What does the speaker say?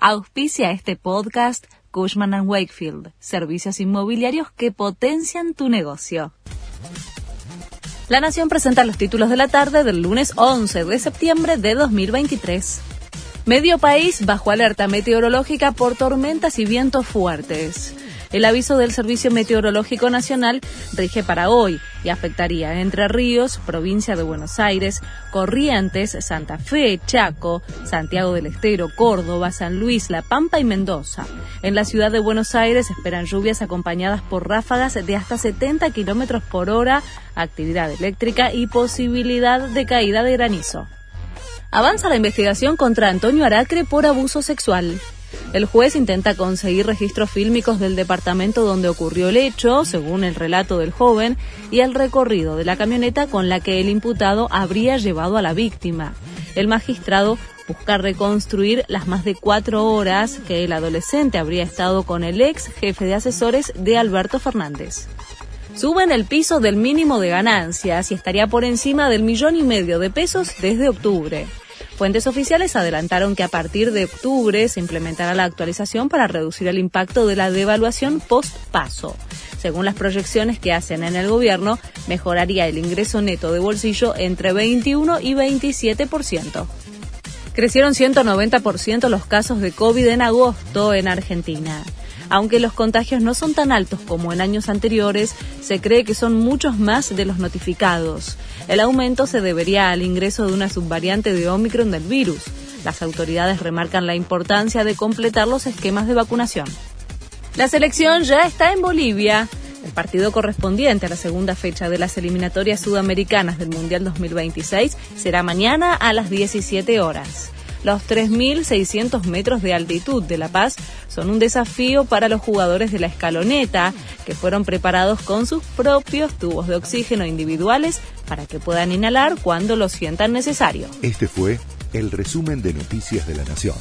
Auspicia este podcast Cushman ⁇ Wakefield, servicios inmobiliarios que potencian tu negocio. La Nación presenta los títulos de la tarde del lunes 11 de septiembre de 2023. Medio país bajo alerta meteorológica por tormentas y vientos fuertes. El aviso del Servicio Meteorológico Nacional rige para hoy y afectaría Entre Ríos, provincia de Buenos Aires, Corrientes, Santa Fe, Chaco, Santiago del Estero, Córdoba, San Luis, La Pampa y Mendoza. En la ciudad de Buenos Aires esperan lluvias acompañadas por ráfagas de hasta 70 kilómetros por hora, actividad eléctrica y posibilidad de caída de granizo. Avanza la investigación contra Antonio Aracre por abuso sexual. El juez intenta conseguir registros fílmicos del departamento donde ocurrió el hecho, según el relato del joven, y el recorrido de la camioneta con la que el imputado habría llevado a la víctima. El magistrado busca reconstruir las más de cuatro horas que el adolescente habría estado con el ex jefe de asesores de Alberto Fernández. Suben el piso del mínimo de ganancias y estaría por encima del millón y medio de pesos desde octubre. Fuentes oficiales adelantaron que a partir de octubre se implementará la actualización para reducir el impacto de la devaluación post-paso. Según las proyecciones que hacen en el gobierno, mejoraría el ingreso neto de bolsillo entre 21 y 27%. Crecieron 190% los casos de COVID en agosto en Argentina. Aunque los contagios no son tan altos como en años anteriores, se cree que son muchos más de los notificados. El aumento se debería al ingreso de una subvariante de Omicron del virus. Las autoridades remarcan la importancia de completar los esquemas de vacunación. La selección ya está en Bolivia. El partido correspondiente a la segunda fecha de las eliminatorias sudamericanas del Mundial 2026 será mañana a las 17 horas. Los 3.600 metros de altitud de La Paz son un desafío para los jugadores de la escaloneta, que fueron preparados con sus propios tubos de oxígeno individuales para que puedan inhalar cuando lo sientan necesario. Este fue el resumen de Noticias de la Nación.